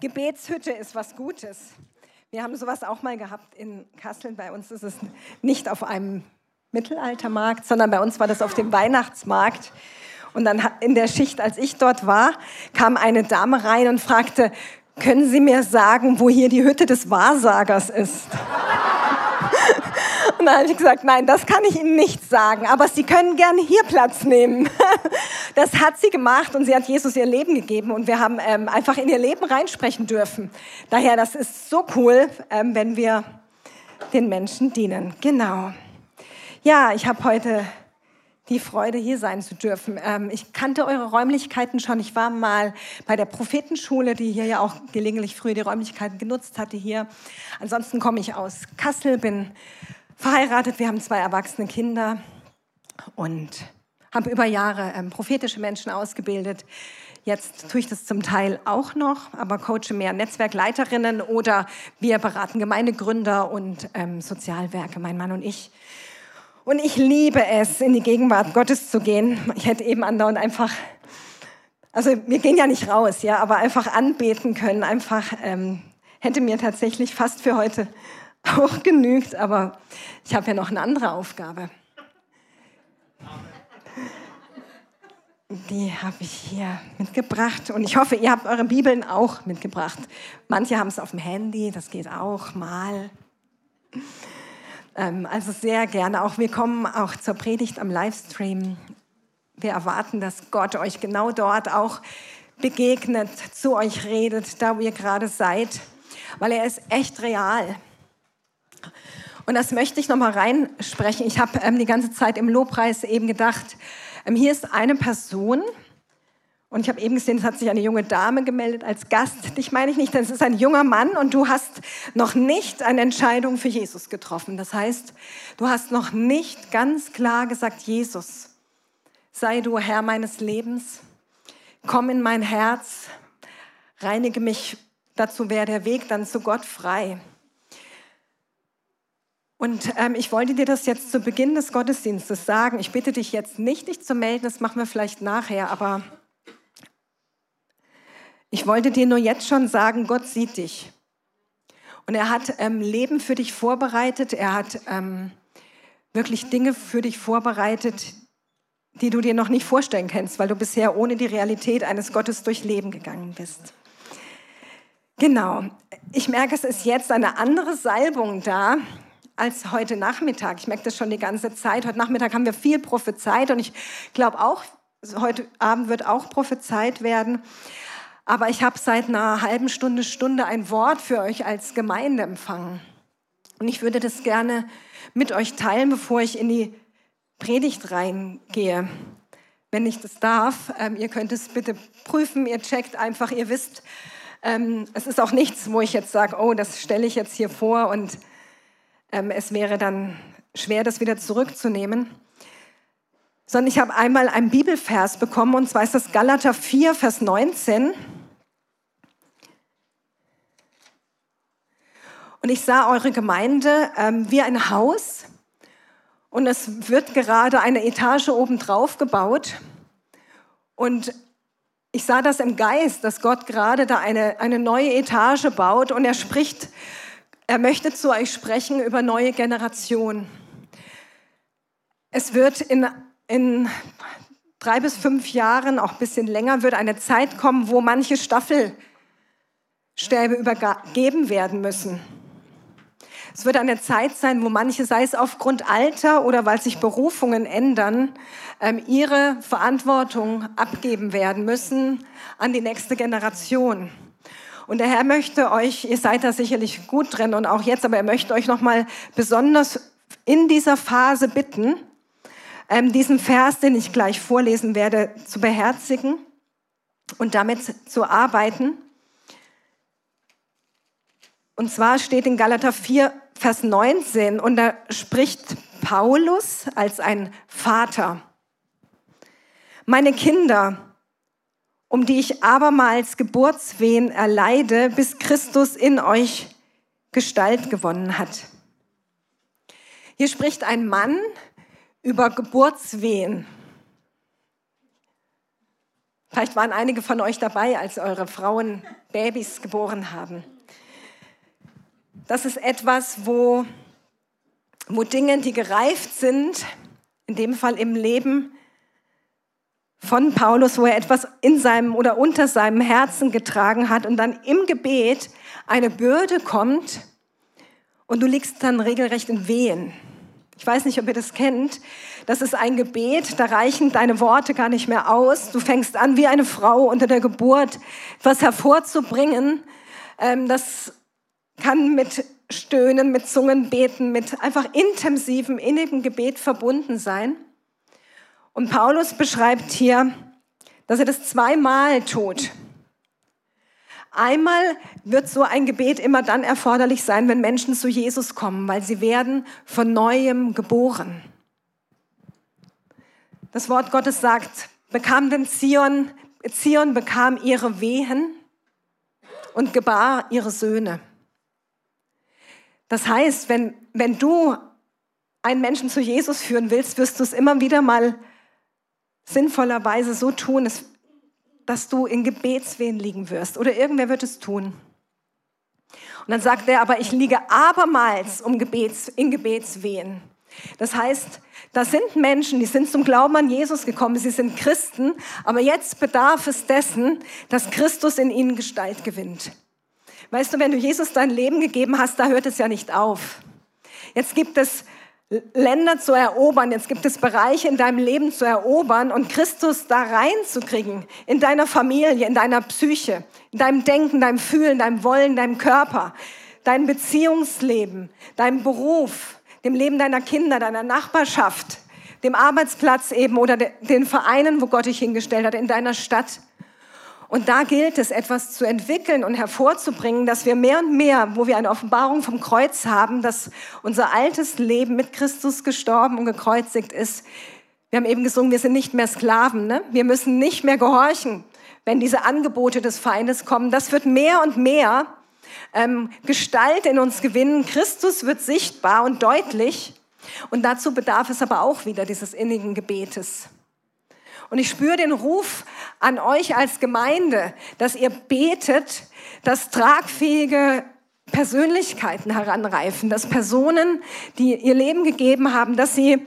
Gebetshütte ist was Gutes. Wir haben sowas auch mal gehabt in Kassel. Bei uns ist es nicht auf einem Mittelaltermarkt, sondern bei uns war das auf dem Weihnachtsmarkt. Und dann in der Schicht, als ich dort war, kam eine Dame rein und fragte, können Sie mir sagen, wo hier die Hütte des Wahrsagers ist? Und dann habe ich gesagt, nein, das kann ich Ihnen nicht sagen, aber Sie können gerne hier Platz nehmen. Das hat sie gemacht und sie hat Jesus ihr Leben gegeben und wir haben ähm, einfach in ihr Leben reinsprechen dürfen. Daher, das ist so cool, ähm, wenn wir den Menschen dienen. Genau. Ja, ich habe heute die Freude, hier sein zu dürfen. Ähm, ich kannte eure Räumlichkeiten schon. Ich war mal bei der Prophetenschule, die hier ja auch gelegentlich früher die Räumlichkeiten genutzt hatte hier. Ansonsten komme ich aus Kassel, bin verheiratet, wir haben zwei erwachsene Kinder und habe über Jahre ähm, prophetische Menschen ausgebildet. Jetzt tue ich das zum Teil auch noch, aber coache mehr Netzwerkleiterinnen oder wir beraten Gemeindegründer und ähm, Sozialwerke, mein Mann und ich. Und ich liebe es, in die Gegenwart Gottes zu gehen. Ich hätte eben andauernd einfach, also wir gehen ja nicht raus, ja, aber einfach anbeten können, einfach ähm, hätte mir tatsächlich fast für heute auch genügt, aber ich habe ja noch eine andere Aufgabe. Die habe ich hier mitgebracht und ich hoffe, ihr habt eure Bibeln auch mitgebracht. Manche haben es auf dem Handy, das geht auch mal. Ähm, also sehr gerne. Auch wir kommen auch zur Predigt am Livestream. Wir erwarten, dass Gott euch genau dort auch begegnet, zu euch redet, da wo ihr gerade seid, weil er ist echt real. Und das möchte ich nochmal reinsprechen. Ich habe ähm, die ganze Zeit im Lobpreis eben gedacht, ähm, hier ist eine Person, und ich habe eben gesehen, es hat sich eine junge Dame gemeldet als Gast. Dich meine ich nicht, denn es ist ein junger Mann und du hast noch nicht eine Entscheidung für Jesus getroffen. Das heißt, du hast noch nicht ganz klar gesagt, Jesus, sei du Herr meines Lebens, komm in mein Herz, reinige mich, dazu wäre der Weg dann zu Gott frei. Und ähm, ich wollte dir das jetzt zu Beginn des Gottesdienstes sagen. Ich bitte dich jetzt nicht, dich zu melden, das machen wir vielleicht nachher, aber ich wollte dir nur jetzt schon sagen, Gott sieht dich. Und er hat ähm, Leben für dich vorbereitet, er hat ähm, wirklich Dinge für dich vorbereitet, die du dir noch nicht vorstellen kannst, weil du bisher ohne die Realität eines Gottes durch Leben gegangen bist. Genau. Ich merke, es ist jetzt eine andere Salbung da, als heute Nachmittag. Ich merke das schon die ganze Zeit. Heute Nachmittag haben wir viel prophezeit und ich glaube auch, heute Abend wird auch prophezeit werden. Aber ich habe seit einer halben Stunde, Stunde ein Wort für euch als Gemeinde empfangen. Und ich würde das gerne mit euch teilen, bevor ich in die Predigt reingehe. Wenn ich das darf, ähm, ihr könnt es bitte prüfen, ihr checkt einfach, ihr wisst, ähm, es ist auch nichts, wo ich jetzt sage, oh, das stelle ich jetzt hier vor und es wäre dann schwer, das wieder zurückzunehmen. Sondern ich habe einmal einen Bibelvers bekommen, und zwar ist das Galater 4, Vers 19. Und ich sah eure Gemeinde ähm, wie ein Haus und es wird gerade eine Etage obendrauf gebaut. Und ich sah das im Geist, dass Gott gerade da eine, eine neue Etage baut und er spricht er möchte zu euch sprechen über neue Generationen. Es wird in, in drei bis fünf Jahren, auch ein bisschen länger, wird eine Zeit kommen, wo manche Staffelstäbe übergeben werden müssen. Es wird eine Zeit sein, wo manche, sei es aufgrund Alter oder weil sich Berufungen ändern, ähm, ihre Verantwortung abgeben werden müssen an die nächste Generation. Und der Herr möchte euch, ihr seid da sicherlich gut drin und auch jetzt, aber er möchte euch nochmal besonders in dieser Phase bitten, ähm, diesen Vers, den ich gleich vorlesen werde, zu beherzigen und damit zu arbeiten. Und zwar steht in Galater 4, Vers 19, und da spricht Paulus als ein Vater. Meine Kinder, um die ich abermals Geburtswehen erleide, bis Christus in euch Gestalt gewonnen hat. Hier spricht ein Mann über Geburtswehen. Vielleicht waren einige von euch dabei, als eure Frauen Babys geboren haben. Das ist etwas, wo, wo Dinge, die gereift sind, in dem Fall im Leben von Paulus, wo er etwas in seinem oder unter seinem Herzen getragen hat und dann im Gebet eine Bürde kommt und du liegst dann regelrecht in Wehen. Ich weiß nicht, ob ihr das kennt. Das ist ein Gebet, da reichen deine Worte gar nicht mehr aus. Du fängst an, wie eine Frau unter der Geburt etwas hervorzubringen. Ähm, das kann mit Stöhnen, mit Zungenbeten, mit einfach intensivem, innigem Gebet verbunden sein. Und Paulus beschreibt hier, dass er das zweimal tut. Einmal wird so ein Gebet immer dann erforderlich sein, wenn Menschen zu Jesus kommen, weil sie werden von neuem geboren. Das Wort Gottes sagt, bekam denn Zion, Zion bekam ihre Wehen und gebar ihre Söhne. Das heißt, wenn, wenn du einen Menschen zu Jesus führen willst, wirst du es immer wieder mal sinnvollerweise so tun, dass du in Gebetswehen liegen wirst. Oder irgendwer wird es tun. Und dann sagt er, aber ich liege abermals um Gebets, in Gebetswehen. Das heißt, das sind Menschen, die sind zum Glauben an Jesus gekommen, sie sind Christen, aber jetzt bedarf es dessen, dass Christus in ihnen Gestalt gewinnt. Weißt du, wenn du Jesus dein Leben gegeben hast, da hört es ja nicht auf. Jetzt gibt es Länder zu erobern, jetzt gibt es Bereiche in deinem Leben zu erobern und Christus da reinzukriegen, in deiner Familie, in deiner Psyche, in deinem Denken, deinem Fühlen, deinem Wollen, deinem Körper, dein Beziehungsleben, deinem Beruf, dem Leben deiner Kinder, deiner Nachbarschaft, dem Arbeitsplatz eben oder den Vereinen, wo Gott dich hingestellt hat, in deiner Stadt. Und da gilt es, etwas zu entwickeln und hervorzubringen, dass wir mehr und mehr, wo wir eine Offenbarung vom Kreuz haben, dass unser altes Leben mit Christus gestorben und gekreuzigt ist. Wir haben eben gesungen, wir sind nicht mehr Sklaven. Ne? Wir müssen nicht mehr gehorchen, wenn diese Angebote des Feindes kommen. Das wird mehr und mehr ähm, Gestalt in uns gewinnen. Christus wird sichtbar und deutlich. Und dazu bedarf es aber auch wieder dieses innigen Gebetes. Und ich spüre den Ruf an euch als Gemeinde, dass ihr betet, dass tragfähige Persönlichkeiten heranreifen, dass Personen, die ihr Leben gegeben haben, dass sie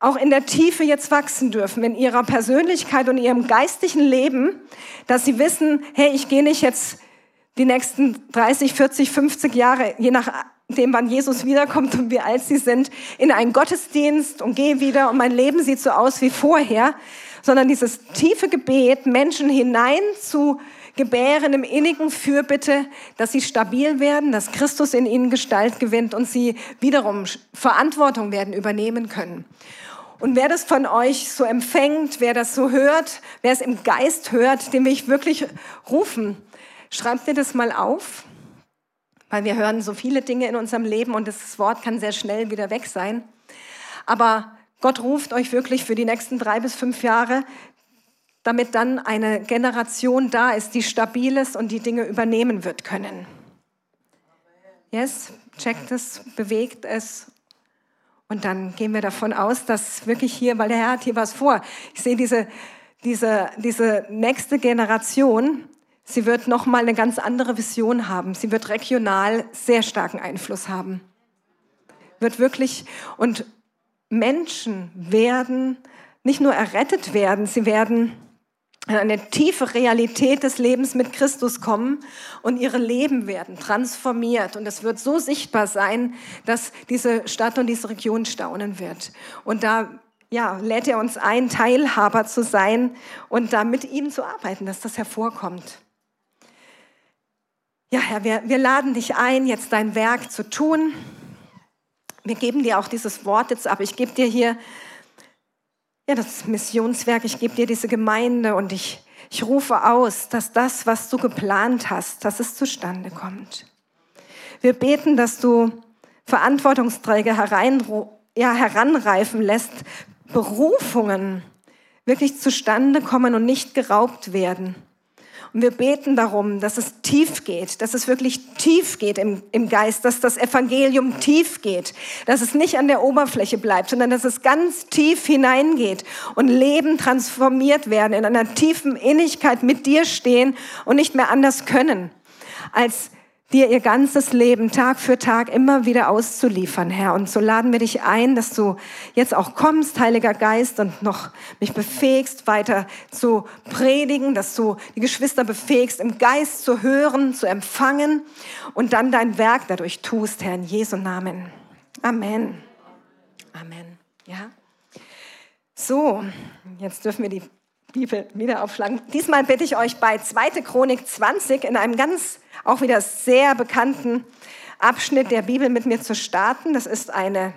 auch in der Tiefe jetzt wachsen dürfen, in ihrer Persönlichkeit und ihrem geistigen Leben, dass sie wissen, hey, ich gehe nicht jetzt die nächsten 30, 40, 50 Jahre, je nachdem, wann Jesus wiederkommt und wie alt sie sind, in einen Gottesdienst und gehe wieder und mein Leben sieht so aus wie vorher, sondern dieses tiefe Gebet, Menschen hinein zu gebären im innigen Fürbitte, dass sie stabil werden, dass Christus in ihnen Gestalt gewinnt und sie wiederum Verantwortung werden übernehmen können. Und wer das von euch so empfängt, wer das so hört, wer es im Geist hört, den will ich wirklich rufen. Schreibt dir das mal auf, weil wir hören so viele Dinge in unserem Leben und das Wort kann sehr schnell wieder weg sein. Aber Gott ruft euch wirklich für die nächsten drei bis fünf Jahre, damit dann eine Generation da ist, die stabil ist und die Dinge übernehmen wird können. Yes, checkt es, bewegt es. Und dann gehen wir davon aus, dass wirklich hier, weil der Herr hat hier was vor. Ich sehe diese, diese, diese nächste Generation, sie wird nochmal eine ganz andere Vision haben. Sie wird regional sehr starken Einfluss haben. Wird wirklich, und Menschen werden nicht nur errettet werden, sie werden in eine tiefe Realität des Lebens mit Christus kommen und ihre Leben werden transformiert. Und es wird so sichtbar sein, dass diese Stadt und diese Region staunen wird. Und da ja, lädt er uns ein, Teilhaber zu sein und da mit ihm zu arbeiten, dass das hervorkommt. Ja, Herr, wir, wir laden dich ein, jetzt dein Werk zu tun wir geben dir auch dieses Wort jetzt ab. Ich gebe dir hier ja, das Missionswerk, ich gebe dir diese Gemeinde und ich, ich rufe aus, dass das, was du geplant hast, dass es zustande kommt. Wir beten, dass du Verantwortungsträger herein, ja, heranreifen lässt, Berufungen wirklich zustande kommen und nicht geraubt werden. Und wir beten darum, dass es tief geht, dass es wirklich tief geht im, im Geist, dass das Evangelium tief geht, dass es nicht an der Oberfläche bleibt, sondern dass es ganz tief hineingeht und Leben transformiert werden, in einer tiefen Innigkeit mit dir stehen und nicht mehr anders können, als dir ihr ganzes Leben Tag für Tag immer wieder auszuliefern, Herr. Und so laden wir dich ein, dass du jetzt auch kommst, Heiliger Geist, und noch mich befähigst, weiter zu predigen, dass du die Geschwister befähigst, im Geist zu hören, zu empfangen und dann dein Werk dadurch tust, Herr, in Jesu Namen. Amen. Amen. Ja. So, jetzt dürfen wir die Bibel wieder aufschlagen. Diesmal bitte ich euch bei 2. Chronik 20 in einem ganz auch wieder sehr bekannten Abschnitt der Bibel mit mir zu starten. Das ist eine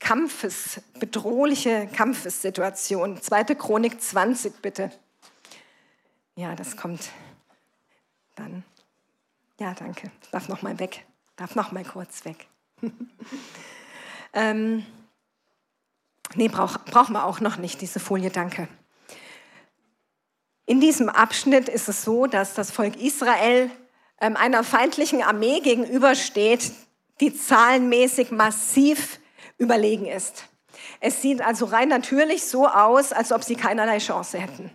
Kampfes, bedrohliche Kampfessituation. 2. Chronik 20, bitte. Ja, das kommt dann. Ja, danke. Ich darf noch mal weg. Darf noch mal kurz weg. ähm, nee, brauch, brauchen wir auch noch nicht, diese Folie, danke. In diesem Abschnitt ist es so, dass das Volk Israel ähm, einer feindlichen Armee gegenübersteht, die zahlenmäßig massiv überlegen ist. Es sieht also rein natürlich so aus, als ob sie keinerlei Chance hätten.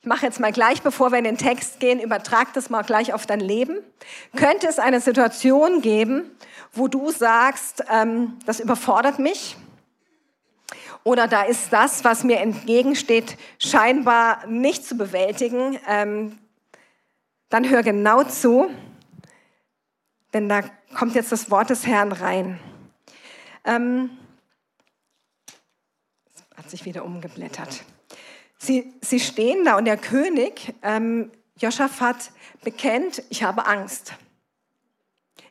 Ich mache jetzt mal gleich, bevor wir in den Text gehen, übertrag das mal gleich auf dein Leben. Könnte es eine Situation geben, wo du sagst, ähm, das überfordert mich, oder da ist das, was mir entgegensteht, scheinbar nicht zu bewältigen, ähm, dann hör genau zu, denn da kommt jetzt das Wort des Herrn rein. Ähm, hat sich wieder umgeblättert. Sie, sie stehen da und der König, ähm, Joschafat, bekennt, ich habe Angst.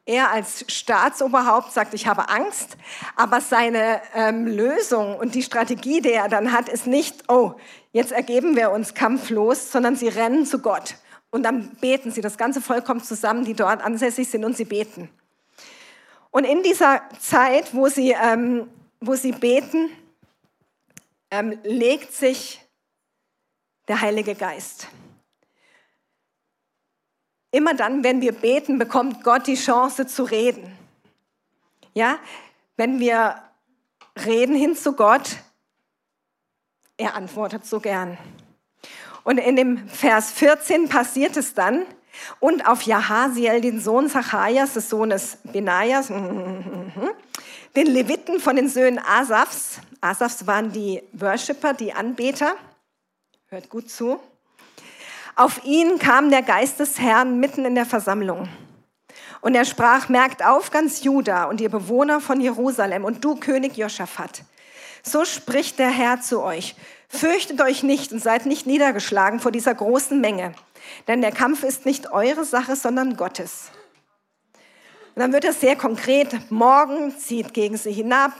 Er als Staatsoberhaupt sagt, ich habe Angst, aber seine ähm, Lösung und die Strategie, die er dann hat, ist nicht, oh, jetzt ergeben wir uns kampflos, sondern sie rennen zu Gott. Und dann beten sie. Das ganze Volk kommt zusammen, die dort ansässig sind, und sie beten. Und in dieser Zeit, wo sie, ähm, wo sie beten, ähm, legt sich der Heilige Geist. Immer dann, wenn wir beten, bekommt Gott die Chance zu reden. Ja, wenn wir reden hin zu Gott, er antwortet so gern. Und in dem Vers 14 passiert es dann, und auf Jahasiel, den Sohn Zacharias, des Sohnes Benajas, den Leviten von den Söhnen Asafs, Asafs waren die Worshipper, die Anbeter, hört gut zu, auf ihn kam der Geist des Herrn mitten in der Versammlung. Und er sprach, merkt auf ganz Juda und ihr Bewohner von Jerusalem und du König Josaphat. So spricht der Herr zu euch. Fürchtet euch nicht und seid nicht niedergeschlagen vor dieser großen Menge. Denn der Kampf ist nicht eure Sache, sondern Gottes. Und dann wird es sehr konkret. Morgen zieht gegen sie hinab,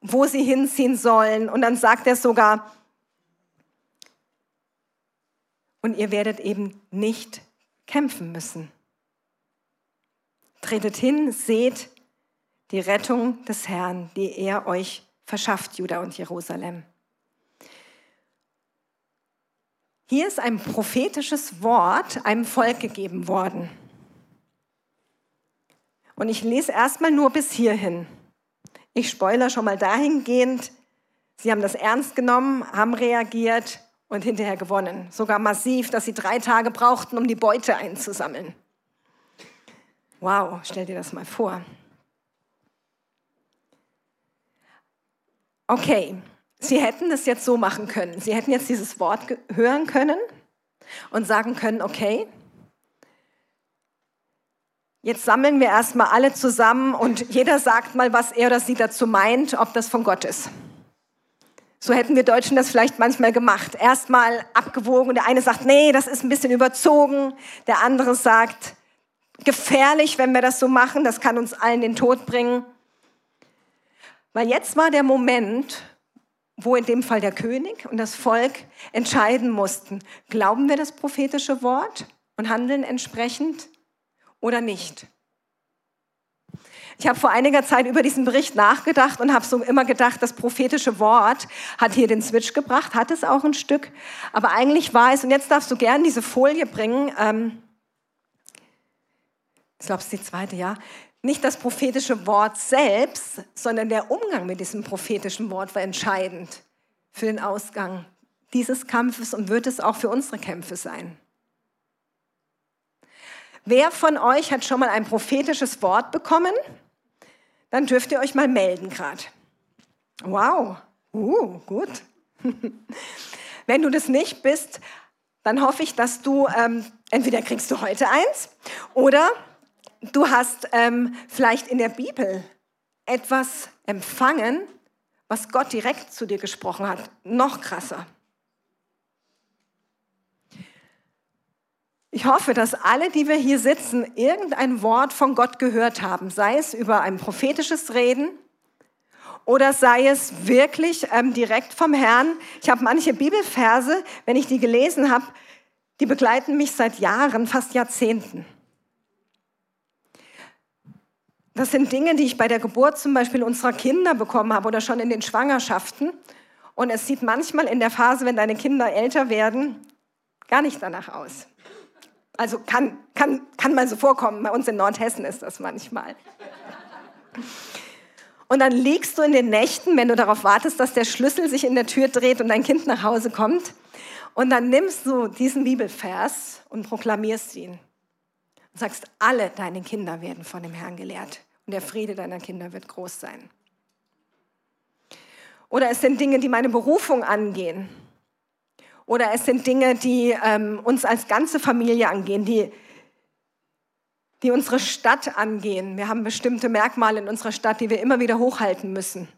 wo sie hinziehen sollen. Und dann sagt er sogar, und ihr werdet eben nicht kämpfen müssen. Tretet hin, seht die Rettung des Herrn, die er euch verschafft, Juda und Jerusalem. Hier ist ein prophetisches Wort einem Volk gegeben worden. Und ich lese erstmal nur bis hierhin. Ich spoiler schon mal dahingehend, sie haben das ernst genommen, haben reagiert und hinterher gewonnen. Sogar massiv, dass sie drei Tage brauchten, um die Beute einzusammeln. Wow, stell dir das mal vor. Okay, sie hätten das jetzt so machen können. Sie hätten jetzt dieses Wort hören können und sagen können, okay, jetzt sammeln wir erstmal alle zusammen und jeder sagt mal, was er oder sie dazu meint, ob das von Gott ist. So hätten wir Deutschen das vielleicht manchmal gemacht. Erstmal abgewogen. Der eine sagt, nee, das ist ein bisschen überzogen. Der andere sagt, gefährlich, wenn wir das so machen. Das kann uns allen den Tod bringen. Weil jetzt war der Moment, wo in dem Fall der König und das Volk entscheiden mussten, glauben wir das prophetische Wort und handeln entsprechend oder nicht. Ich habe vor einiger Zeit über diesen Bericht nachgedacht und habe so immer gedacht, das prophetische Wort hat hier den Switch gebracht, hat es auch ein Stück. Aber eigentlich war es, und jetzt darfst du gern diese Folie bringen, ähm, ich glaube, es ist die zweite, ja, nicht das prophetische Wort selbst, sondern der Umgang mit diesem prophetischen Wort war entscheidend für den Ausgang dieses Kampfes und wird es auch für unsere Kämpfe sein. Wer von euch hat schon mal ein prophetisches Wort bekommen? Dann dürft ihr euch mal melden gerade. Wow, uh, gut. Wenn du das nicht bist, dann hoffe ich, dass du ähm, entweder kriegst du heute eins oder du hast ähm, vielleicht in der Bibel etwas empfangen, was Gott direkt zu dir gesprochen hat. Noch krasser. Ich hoffe, dass alle, die wir hier sitzen, irgendein Wort von Gott gehört haben, sei es über ein prophetisches Reden oder sei es wirklich ähm, direkt vom Herrn. Ich habe manche Bibelverse, wenn ich die gelesen habe, die begleiten mich seit Jahren, fast Jahrzehnten. Das sind Dinge, die ich bei der Geburt zum Beispiel unserer Kinder bekommen habe oder schon in den Schwangerschaften. Und es sieht manchmal in der Phase, wenn deine Kinder älter werden, gar nicht danach aus. Also kann, kann, kann mal so vorkommen. Bei uns in Nordhessen ist das manchmal. Und dann liegst du in den Nächten, wenn du darauf wartest, dass der Schlüssel sich in der Tür dreht und dein Kind nach Hause kommt. Und dann nimmst du diesen Bibelvers und proklamierst ihn und sagst, alle deine Kinder werden von dem Herrn gelehrt und der Friede deiner Kinder wird groß sein. Oder es sind Dinge, die meine Berufung angehen. Oder es sind Dinge, die ähm, uns als ganze Familie angehen, die, die unsere Stadt angehen. Wir haben bestimmte Merkmale in unserer Stadt, die wir immer wieder hochhalten müssen.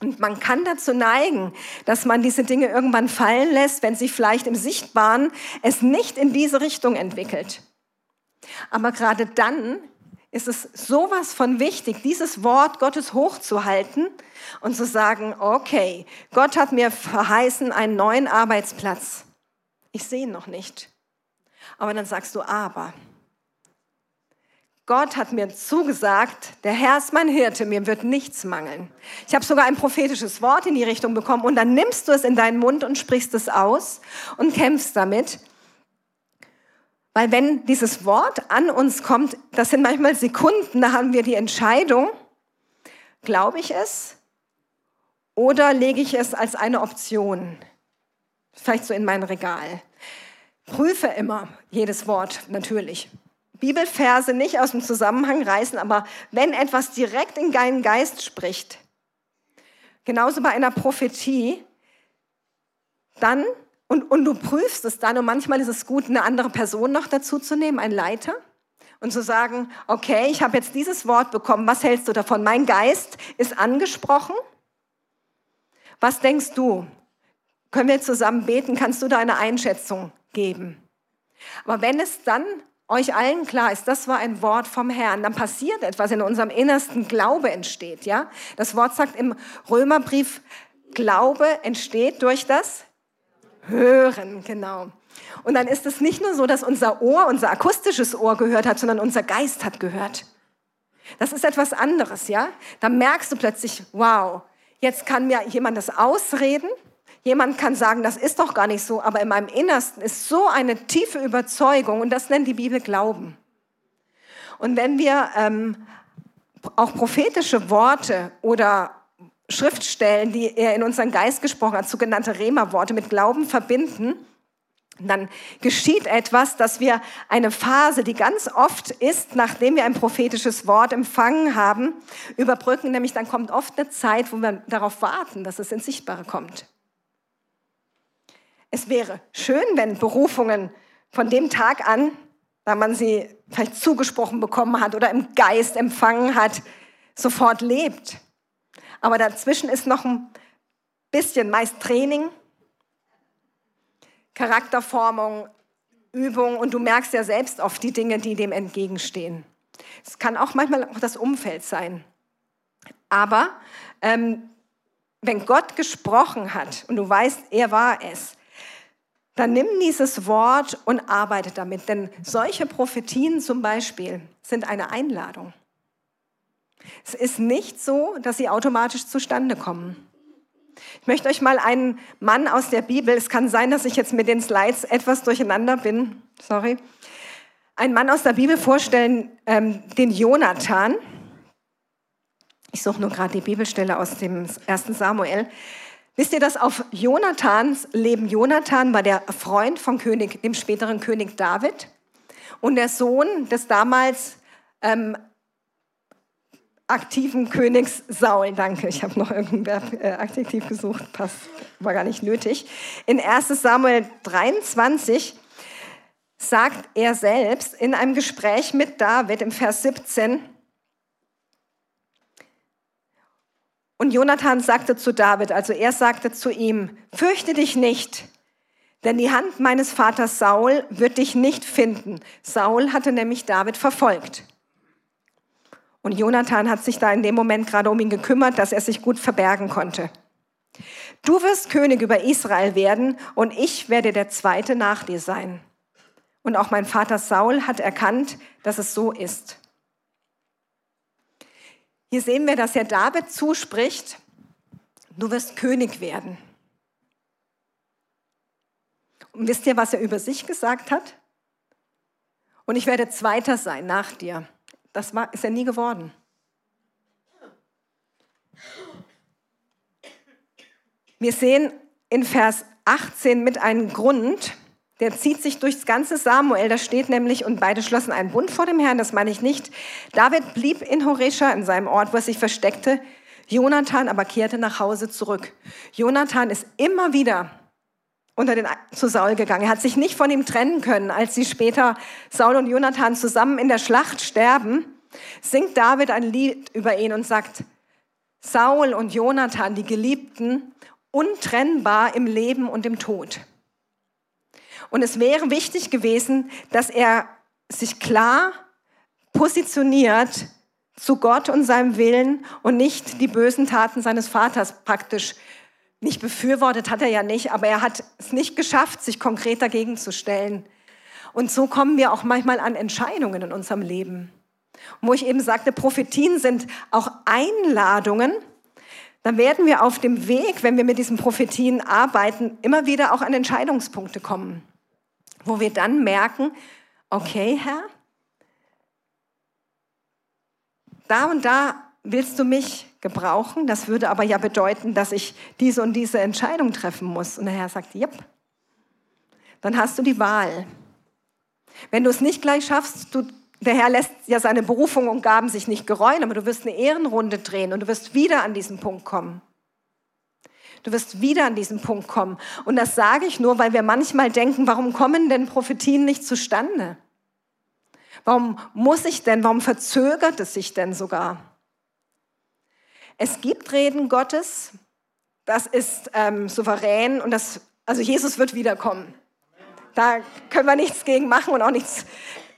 Und man kann dazu neigen, dass man diese Dinge irgendwann fallen lässt, wenn sich vielleicht im Sichtbaren es nicht in diese Richtung entwickelt. Aber gerade dann ist es sowas von wichtig, dieses Wort Gottes hochzuhalten und zu sagen, okay, Gott hat mir verheißen einen neuen Arbeitsplatz. Ich sehe ihn noch nicht. Aber dann sagst du, aber. Gott hat mir zugesagt, der Herr ist mein Hirte, mir wird nichts mangeln. Ich habe sogar ein prophetisches Wort in die Richtung bekommen und dann nimmst du es in deinen Mund und sprichst es aus und kämpfst damit weil wenn dieses Wort an uns kommt, das sind manchmal Sekunden, da haben wir die Entscheidung, glaube ich es oder lege ich es als eine Option, vielleicht so in mein Regal. Prüfe immer jedes Wort natürlich. Bibelverse nicht aus dem Zusammenhang reißen, aber wenn etwas direkt in deinen Geist spricht, genauso bei einer Prophetie, dann und, und du prüfst es dann und manchmal ist es gut, eine andere Person noch dazu zu nehmen, einen Leiter, und zu sagen, okay, ich habe jetzt dieses Wort bekommen, was hältst du davon? Mein Geist ist angesprochen. Was denkst du? Können wir zusammen beten? Kannst du da eine Einschätzung geben? Aber wenn es dann euch allen klar ist, das war ein Wort vom Herrn, dann passiert etwas in unserem innersten Glaube entsteht, ja? Das Wort sagt im Römerbrief, Glaube entsteht durch das Hören, genau. Und dann ist es nicht nur so, dass unser Ohr, unser akustisches Ohr gehört hat, sondern unser Geist hat gehört. Das ist etwas anderes, ja? Da merkst du plötzlich, wow, jetzt kann mir jemand das ausreden. Jemand kann sagen, das ist doch gar nicht so, aber in meinem Innersten ist so eine tiefe Überzeugung und das nennt die Bibel Glauben. Und wenn wir ähm, auch prophetische Worte oder Schriftstellen, die er in unseren Geist gesprochen hat, sogenannte Rema-Worte mit Glauben verbinden, dann geschieht etwas, dass wir eine Phase, die ganz oft ist, nachdem wir ein prophetisches Wort empfangen haben, überbrücken. Nämlich dann kommt oft eine Zeit, wo wir darauf warten, dass es ins Sichtbare kommt. Es wäre schön, wenn Berufungen von dem Tag an, da man sie vielleicht zugesprochen bekommen hat oder im Geist empfangen hat, sofort lebt. Aber dazwischen ist noch ein bisschen meist Training, Charakterformung, Übung und du merkst ja selbst oft die Dinge, die dem entgegenstehen. Es kann auch manchmal auch das Umfeld sein. Aber ähm, wenn Gott gesprochen hat und du weißt, er war es, dann nimm dieses Wort und arbeite damit. Denn solche Prophetien zum Beispiel sind eine Einladung. Es ist nicht so, dass sie automatisch zustande kommen. Ich möchte euch mal einen Mann aus der Bibel, es kann sein, dass ich jetzt mit den Slides etwas durcheinander bin, sorry, einen Mann aus der Bibel vorstellen, ähm, den Jonathan. Ich suche nur gerade die Bibelstelle aus dem ersten Samuel. Wisst ihr, dass auf Jonathans Leben, Jonathan war der Freund von König, dem späteren König David und der Sohn des damals ähm, aktiven Königs Saul. Danke, ich habe noch irgendein Verb, äh, Adjektiv gesucht, passt, war gar nicht nötig. In 1 Samuel 23 sagt er selbst in einem Gespräch mit David im Vers 17, und Jonathan sagte zu David, also er sagte zu ihm, fürchte dich nicht, denn die Hand meines Vaters Saul wird dich nicht finden. Saul hatte nämlich David verfolgt. Und Jonathan hat sich da in dem Moment gerade um ihn gekümmert, dass er sich gut verbergen konnte. Du wirst König über Israel werden und ich werde der Zweite nach dir sein. Und auch mein Vater Saul hat erkannt, dass es so ist. Hier sehen wir, dass er David zuspricht, du wirst König werden. Und wisst ihr, was er über sich gesagt hat? Und ich werde Zweiter sein nach dir. Das war, ist er nie geworden. Wir sehen in Vers 18 mit einem Grund, der zieht sich durchs ganze Samuel, da steht nämlich, und beide schlossen einen Bund vor dem Herrn, das meine ich nicht. David blieb in Horesha, in seinem Ort, wo er sich versteckte. Jonathan aber kehrte nach Hause zurück. Jonathan ist immer wieder unter den, zu Saul gegangen. Er hat sich nicht von ihm trennen können. Als sie später, Saul und Jonathan, zusammen in der Schlacht sterben, singt David ein Lied über ihn und sagt, Saul und Jonathan, die Geliebten, untrennbar im Leben und im Tod. Und es wäre wichtig gewesen, dass er sich klar positioniert zu Gott und seinem Willen und nicht die bösen Taten seines Vaters praktisch nicht befürwortet hat er ja nicht, aber er hat es nicht geschafft, sich konkret dagegen zu stellen. Und so kommen wir auch manchmal an Entscheidungen in unserem Leben. Und wo ich eben sagte, Prophetien sind auch Einladungen, dann werden wir auf dem Weg, wenn wir mit diesen Prophetien arbeiten, immer wieder auch an Entscheidungspunkte kommen, wo wir dann merken, okay, Herr, da und da willst du mich gebrauchen? Das würde aber ja bedeuten, dass ich diese und diese Entscheidung treffen muss. Und der Herr sagt, yep. Dann hast du die Wahl. Wenn du es nicht gleich schaffst, du, der Herr lässt ja seine Berufung und Gaben sich nicht gereuen, aber du wirst eine Ehrenrunde drehen und du wirst wieder an diesen Punkt kommen. Du wirst wieder an diesen Punkt kommen. Und das sage ich nur, weil wir manchmal denken, warum kommen denn Prophetien nicht zustande? Warum muss ich denn, warum verzögert es sich denn sogar? Es gibt Reden Gottes, das ist ähm, souverän und das, also Jesus wird wiederkommen. Da können wir nichts gegen machen und auch nichts.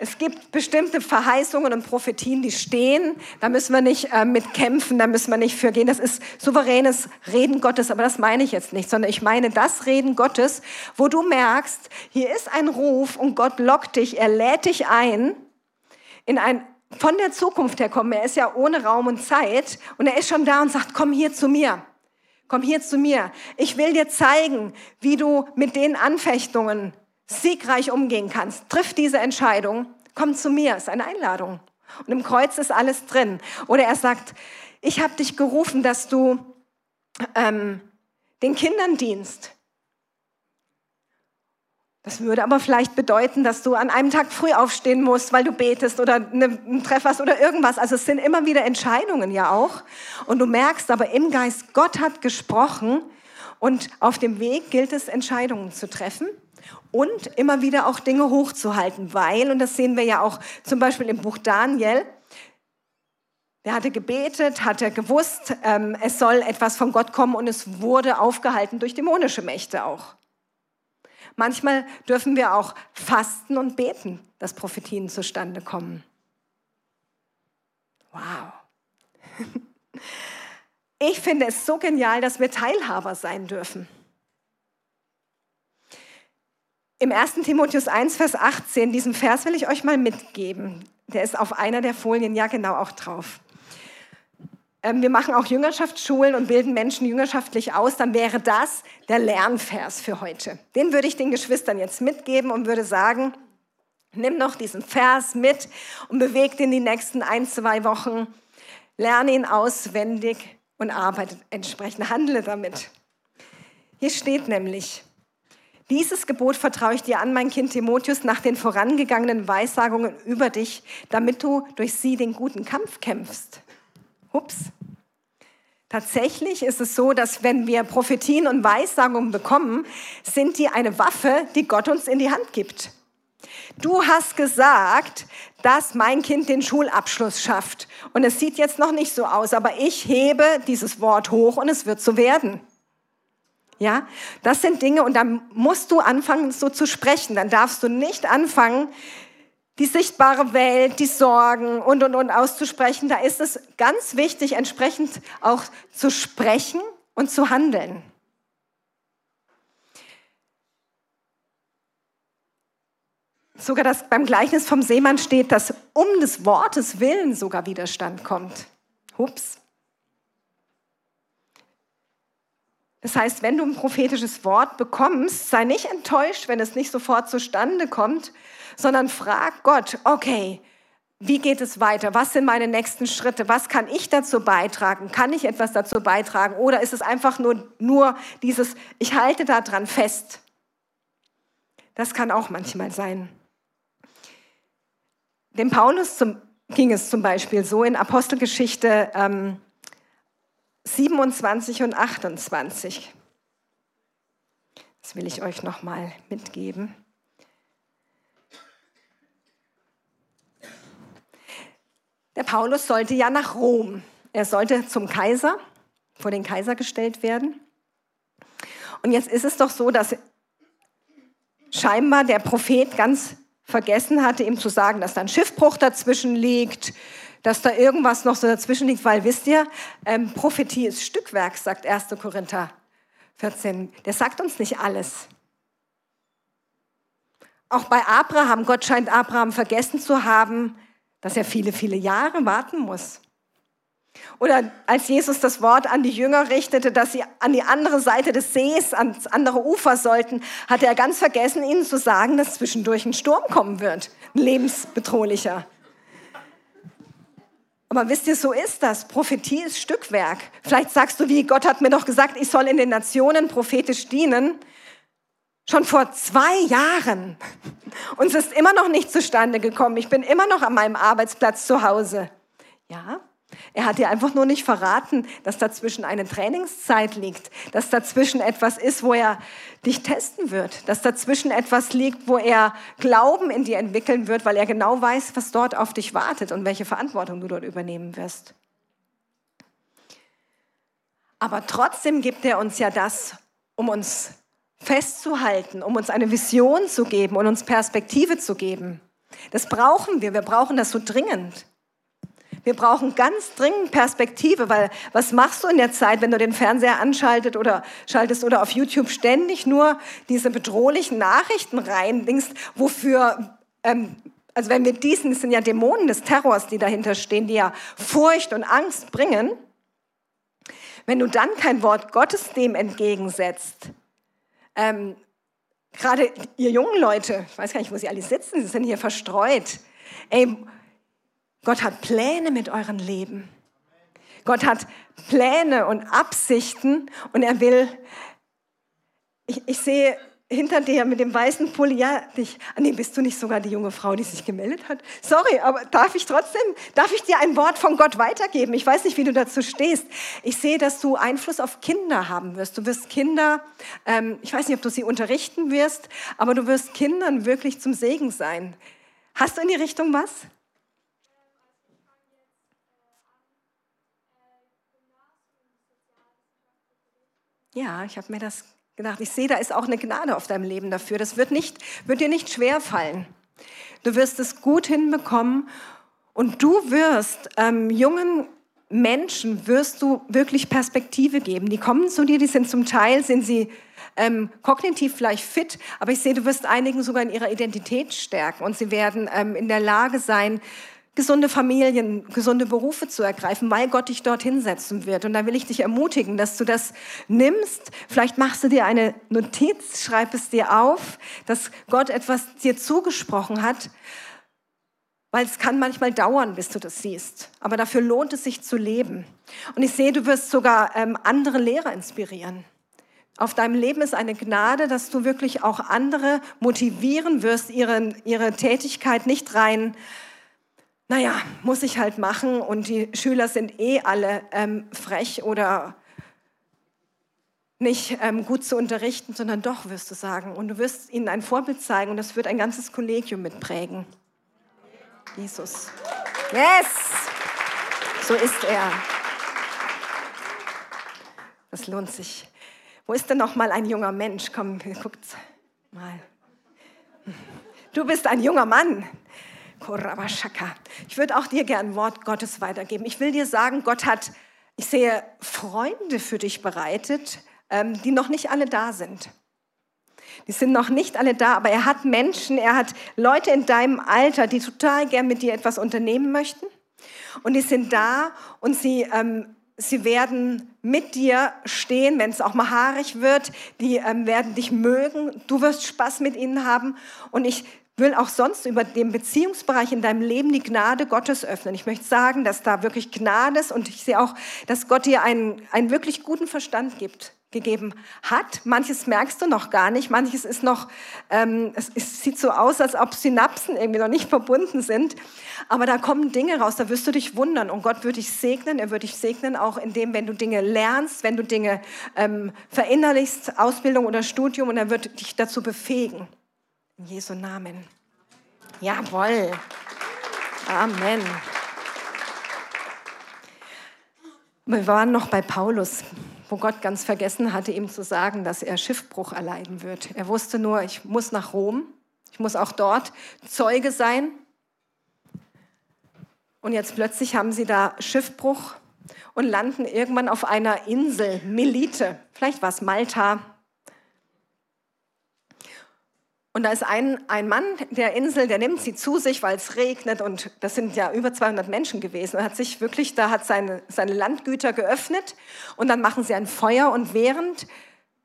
Es gibt bestimmte Verheißungen und Prophetien, die stehen. Da müssen wir nicht äh, mit kämpfen, da müssen wir nicht für gehen. Das ist souveränes Reden Gottes, aber das meine ich jetzt nicht, sondern ich meine das Reden Gottes, wo du merkst, hier ist ein Ruf und Gott lockt dich, er lädt dich ein in ein von der Zukunft her kommen. Er ist ja ohne Raum und Zeit und er ist schon da und sagt, komm hier zu mir. Komm hier zu mir. Ich will dir zeigen, wie du mit den Anfechtungen siegreich umgehen kannst. Triff diese Entscheidung. Komm zu mir. Ist eine Einladung. Und im Kreuz ist alles drin. Oder er sagt, ich habe dich gerufen, dass du ähm, den Kindern dienst. Das würde aber vielleicht bedeuten, dass du an einem Tag früh aufstehen musst, weil du betest oder einen Treff hast oder irgendwas. Also es sind immer wieder Entscheidungen ja auch. Und du merkst aber im Geist, Gott hat gesprochen und auf dem Weg gilt es, Entscheidungen zu treffen und immer wieder auch Dinge hochzuhalten, weil, und das sehen wir ja auch zum Beispiel im Buch Daniel, der hatte gebetet, hatte gewusst, ähm, es soll etwas von Gott kommen und es wurde aufgehalten durch dämonische Mächte auch. Manchmal dürfen wir auch fasten und beten, dass Prophetien zustande kommen. Wow. Ich finde es so genial, dass wir Teilhaber sein dürfen. Im 1. Timotheus 1, Vers 18, diesen Vers will ich euch mal mitgeben. Der ist auf einer der Folien ja genau auch drauf. Ähm, wir machen auch Jüngerschaftsschulen und bilden Menschen jüngerschaftlich aus, dann wäre das der Lernvers für heute. Den würde ich den Geschwistern jetzt mitgeben und würde sagen, nimm noch diesen Vers mit und beweg ihn die nächsten ein, zwei Wochen. Lerne ihn auswendig und arbeite entsprechend, handle damit. Hier steht nämlich, dieses Gebot vertraue ich dir an, mein Kind Timotheus, nach den vorangegangenen Weissagungen über dich, damit du durch sie den guten Kampf kämpfst. Ups. Tatsächlich ist es so, dass wenn wir Prophetien und Weissagungen bekommen, sind die eine Waffe, die Gott uns in die Hand gibt. Du hast gesagt, dass mein Kind den Schulabschluss schafft. Und es sieht jetzt noch nicht so aus, aber ich hebe dieses Wort hoch und es wird so werden. Ja, das sind Dinge und dann musst du anfangen, so zu sprechen. Dann darfst du nicht anfangen, die sichtbare Welt, die Sorgen und, und, und auszusprechen. Da ist es ganz wichtig, entsprechend auch zu sprechen und zu handeln. Sogar das beim Gleichnis vom Seemann steht, dass um des Wortes willen sogar Widerstand kommt. Hups. Das heißt, wenn du ein prophetisches Wort bekommst, sei nicht enttäuscht, wenn es nicht sofort zustande kommt, sondern frag Gott, okay, wie geht es weiter? Was sind meine nächsten Schritte? Was kann ich dazu beitragen? Kann ich etwas dazu beitragen? Oder ist es einfach nur, nur dieses, ich halte daran fest? Das kann auch manchmal sein. Dem Paulus zum, ging es zum Beispiel so in Apostelgeschichte ähm, 27 und 28. Das will ich euch noch mal mitgeben. Der Paulus sollte ja nach Rom. Er sollte zum Kaiser, vor den Kaiser gestellt werden. Und jetzt ist es doch so, dass scheinbar der Prophet ganz vergessen hatte, ihm zu sagen, dass da ein Schiffbruch dazwischen liegt, dass da irgendwas noch so dazwischen liegt, weil wisst ihr, ähm, Prophetie ist Stückwerk, sagt 1. Korinther 14. Der sagt uns nicht alles. Auch bei Abraham, Gott scheint Abraham vergessen zu haben, dass er viele, viele Jahre warten muss. Oder als Jesus das Wort an die Jünger richtete, dass sie an die andere Seite des Sees, ans andere Ufer sollten, hatte er ganz vergessen, ihnen zu sagen, dass zwischendurch ein Sturm kommen wird, ein lebensbedrohlicher. Aber wisst ihr, so ist das. Prophetie ist Stückwerk. Vielleicht sagst du, wie Gott hat mir doch gesagt, ich soll in den Nationen prophetisch dienen. Schon vor zwei Jahren. Und es ist immer noch nicht zustande gekommen. Ich bin immer noch an meinem Arbeitsplatz zu Hause. Ja, er hat dir einfach nur nicht verraten, dass dazwischen eine Trainingszeit liegt, dass dazwischen etwas ist, wo er dich testen wird, dass dazwischen etwas liegt, wo er Glauben in dir entwickeln wird, weil er genau weiß, was dort auf dich wartet und welche Verantwortung du dort übernehmen wirst. Aber trotzdem gibt er uns ja das, um uns festzuhalten, um uns eine Vision zu geben und uns Perspektive zu geben. Das brauchen wir, wir brauchen das so dringend. Wir brauchen ganz dringend Perspektive, weil was machst du in der Zeit, wenn du den Fernseher anschaltet oder schaltest oder auf YouTube ständig nur diese bedrohlichen Nachrichten reindingst, wofür, ähm, also wenn wir diesen, das sind ja Dämonen des Terrors, die dahinter stehen, die ja Furcht und Angst bringen, wenn du dann kein Wort Gottes dem entgegensetzt, ähm, gerade ihr jungen Leute, ich weiß gar nicht, wo sie alle sitzen, sie sind hier verstreut, ey, Gott hat Pläne mit eurem Leben. Gott hat Pläne und Absichten und er will, ich, ich sehe hinter dir mit dem weißen Pulli, ja, dich, ah, nee, bist du nicht sogar die junge Frau, die sich gemeldet hat? Sorry, aber darf ich trotzdem, darf ich dir ein Wort von Gott weitergeben? Ich weiß nicht, wie du dazu stehst. Ich sehe, dass du Einfluss auf Kinder haben wirst. Du wirst Kinder, ähm, ich weiß nicht, ob du sie unterrichten wirst, aber du wirst Kindern wirklich zum Segen sein. Hast du in die Richtung was? Ja, ich habe mir das gedacht. Ich sehe, da ist auch eine Gnade auf deinem Leben dafür. Das wird, nicht, wird dir nicht schwer fallen. Du wirst es gut hinbekommen und du wirst ähm, jungen Menschen wirst du wirklich Perspektive geben. Die kommen zu dir, die sind zum Teil, sind sie ähm, kognitiv vielleicht fit, aber ich sehe, du wirst einigen sogar in ihrer Identität stärken und sie werden ähm, in der Lage sein, gesunde Familien, gesunde Berufe zu ergreifen, weil Gott dich dorthin setzen wird. Und da will ich dich ermutigen, dass du das nimmst. Vielleicht machst du dir eine Notiz, schreib es dir auf, dass Gott etwas dir zugesprochen hat, weil es kann manchmal dauern, bis du das siehst. Aber dafür lohnt es sich zu leben. Und ich sehe, du wirst sogar ähm, andere Lehrer inspirieren. Auf deinem Leben ist eine Gnade, dass du wirklich auch andere motivieren wirst, ihre, ihre Tätigkeit nicht rein naja, muss ich halt machen und die Schüler sind eh alle ähm, frech oder nicht ähm, gut zu unterrichten, sondern doch, wirst du sagen. Und du wirst ihnen ein Vorbild zeigen und das wird ein ganzes Kollegium mitprägen. Jesus. Yes! So ist er. Das lohnt sich. Wo ist denn noch mal ein junger Mensch? Komm, guckt mal. Du bist ein junger Mann. Ich würde auch dir gern Wort Gottes weitergeben. Ich will dir sagen, Gott hat, ich sehe Freunde für dich bereitet, ähm, die noch nicht alle da sind. Die sind noch nicht alle da, aber er hat Menschen, er hat Leute in deinem Alter, die total gern mit dir etwas unternehmen möchten. Und die sind da und sie, ähm, sie werden mit dir stehen, wenn es auch mal haarig wird. Die ähm, werden dich mögen. Du wirst Spaß mit ihnen haben. Und ich will auch sonst über den Beziehungsbereich in deinem Leben die Gnade Gottes öffnen. Ich möchte sagen, dass da wirklich Gnade ist und ich sehe auch, dass Gott dir einen, einen wirklich guten Verstand gibt, gegeben hat. Manches merkst du noch gar nicht, manches ist noch, ähm, es, es sieht so aus, als ob Synapsen irgendwie noch nicht verbunden sind. Aber da kommen Dinge raus, da wirst du dich wundern und Gott wird dich segnen. Er wird dich segnen auch in dem, wenn du Dinge lernst, wenn du Dinge ähm, verinnerlichst, Ausbildung oder Studium und er wird dich dazu befähigen. In Jesu Namen. Jawohl. Amen. Wir waren noch bei Paulus, wo Gott ganz vergessen hatte, ihm zu sagen, dass er Schiffbruch erleiden wird. Er wusste nur, ich muss nach Rom, ich muss auch dort Zeuge sein. Und jetzt plötzlich haben sie da Schiffbruch und landen irgendwann auf einer Insel, Melite. Vielleicht war es Malta, und da ist ein, ein Mann der Insel, der nimmt sie zu sich, weil es regnet und das sind ja über 200 Menschen gewesen. Er hat sich wirklich, da hat seine, seine Landgüter geöffnet und dann machen sie ein Feuer und während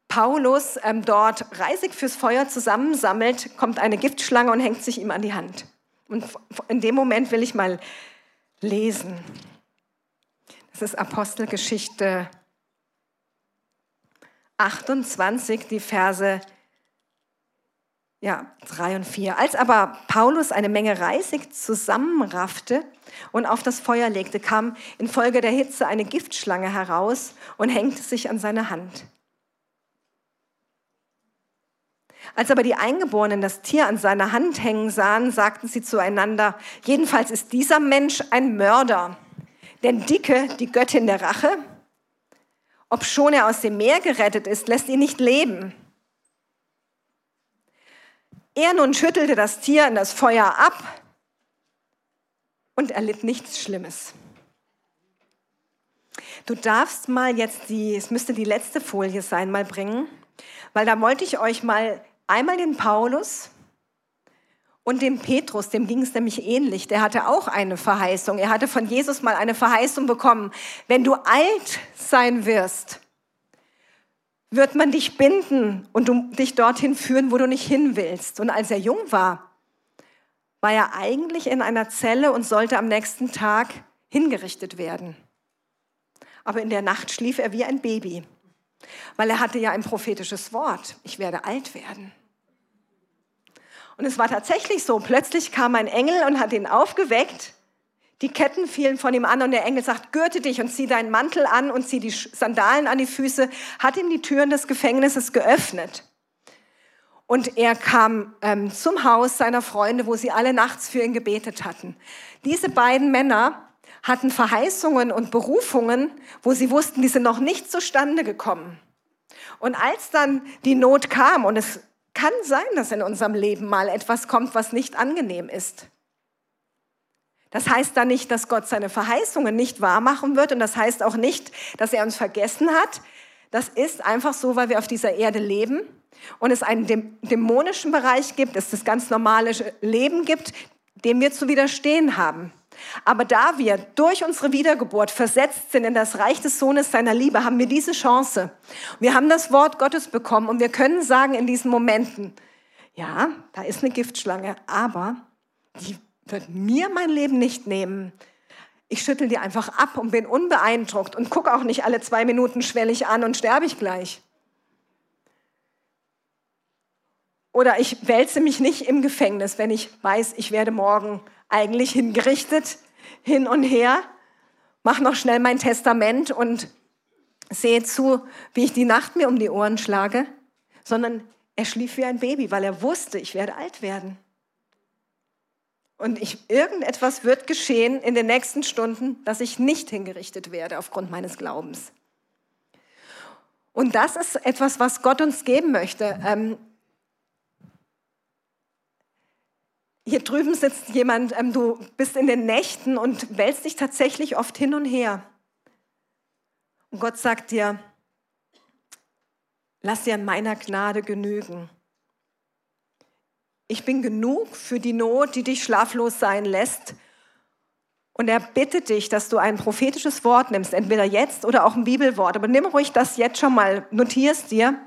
Paulus ähm, dort Reisig fürs Feuer zusammensammelt, kommt eine Giftschlange und hängt sich ihm an die Hand. Und in dem Moment will ich mal lesen. Das ist Apostelgeschichte 28, die Verse ja, drei und vier. Als aber Paulus eine Menge Reisig zusammenraffte und auf das Feuer legte, kam infolge der Hitze eine Giftschlange heraus und hängte sich an seine Hand. Als aber die Eingeborenen das Tier an seiner Hand hängen sahen, sagten sie zueinander, jedenfalls ist dieser Mensch ein Mörder. Denn Dicke, die Göttin der Rache, ob schon er aus dem Meer gerettet ist, lässt ihn nicht leben. Er nun schüttelte das Tier in das Feuer ab und erlitt nichts Schlimmes. Du darfst mal jetzt die, es müsste die letzte Folie sein, mal bringen, weil da wollte ich euch mal einmal den Paulus und den Petrus, dem ging es nämlich ähnlich, der hatte auch eine Verheißung. Er hatte von Jesus mal eine Verheißung bekommen. Wenn du alt sein wirst, wird man dich binden und dich dorthin führen, wo du nicht hin willst. Und als er jung war, war er eigentlich in einer Zelle und sollte am nächsten Tag hingerichtet werden. Aber in der Nacht schlief er wie ein Baby, weil er hatte ja ein prophetisches Wort, ich werde alt werden. Und es war tatsächlich so, plötzlich kam ein Engel und hat ihn aufgeweckt die Ketten fielen von ihm an und der Engel sagt, gürte dich und zieh deinen Mantel an und zieh die Sandalen an die Füße, hat ihm die Türen des Gefängnisses geöffnet. Und er kam ähm, zum Haus seiner Freunde, wo sie alle nachts für ihn gebetet hatten. Diese beiden Männer hatten Verheißungen und Berufungen, wo sie wussten, die sind noch nicht zustande gekommen. Und als dann die Not kam, und es kann sein, dass in unserem Leben mal etwas kommt, was nicht angenehm ist, das heißt dann nicht, dass Gott seine Verheißungen nicht wahrmachen wird und das heißt auch nicht, dass er uns vergessen hat. Das ist einfach so, weil wir auf dieser Erde leben und es einen dämonischen Bereich gibt, es das ganz normale Leben gibt, dem wir zu widerstehen haben. Aber da wir durch unsere Wiedergeburt versetzt sind in das Reich des Sohnes seiner Liebe, haben wir diese Chance. Wir haben das Wort Gottes bekommen und wir können sagen in diesen Momenten, ja, da ist eine Giftschlange, aber die wird mir mein Leben nicht nehmen. Ich schüttel die einfach ab und bin unbeeindruckt und gucke auch nicht alle zwei Minuten schwellig an und sterbe ich gleich. Oder ich wälze mich nicht im Gefängnis, wenn ich weiß, ich werde morgen eigentlich hingerichtet, hin und her, mache noch schnell mein Testament und sehe zu, wie ich die Nacht mir um die Ohren schlage, sondern er schlief wie ein Baby, weil er wusste, ich werde alt werden. Und ich, irgendetwas wird geschehen in den nächsten Stunden, dass ich nicht hingerichtet werde aufgrund meines Glaubens. Und das ist etwas, was Gott uns geben möchte. Ähm, Hier drüben sitzt jemand, ähm, du bist in den Nächten und wälzt dich tatsächlich oft hin und her. Und Gott sagt dir, lass dir an meiner Gnade genügen. Ich bin genug für die Not, die dich schlaflos sein lässt. Und er bittet dich, dass du ein prophetisches Wort nimmst, entweder jetzt oder auch ein Bibelwort. Aber nimm ruhig das jetzt schon mal, notierst dir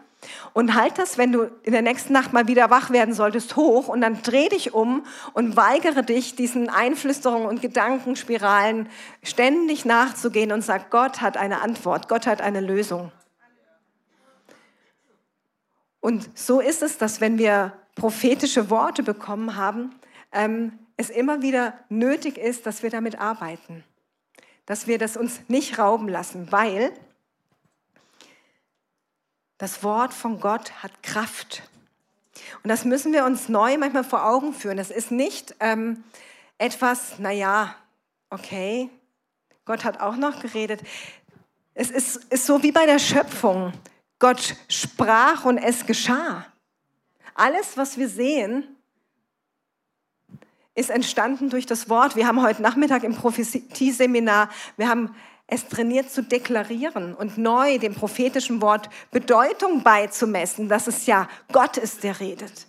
und halt das, wenn du in der nächsten Nacht mal wieder wach werden solltest, hoch und dann dreh dich um und weigere dich, diesen Einflüsterungen und Gedankenspiralen ständig nachzugehen und sag, Gott hat eine Antwort, Gott hat eine Lösung. Und so ist es, dass wenn wir prophetische Worte bekommen haben, ähm, es immer wieder nötig ist, dass wir damit arbeiten. Dass wir das uns nicht rauben lassen, weil das Wort von Gott hat Kraft. Und das müssen wir uns neu manchmal vor Augen führen. Das ist nicht ähm, etwas, naja, okay, Gott hat auch noch geredet. Es ist, ist so wie bei der Schöpfung. Gott sprach und es geschah. Alles, was wir sehen, ist entstanden durch das Wort. Wir haben heute Nachmittag im Prophetieseminar, wir haben es trainiert zu deklarieren und neu dem prophetischen Wort Bedeutung beizumessen, dass es ja Gott ist, der redet.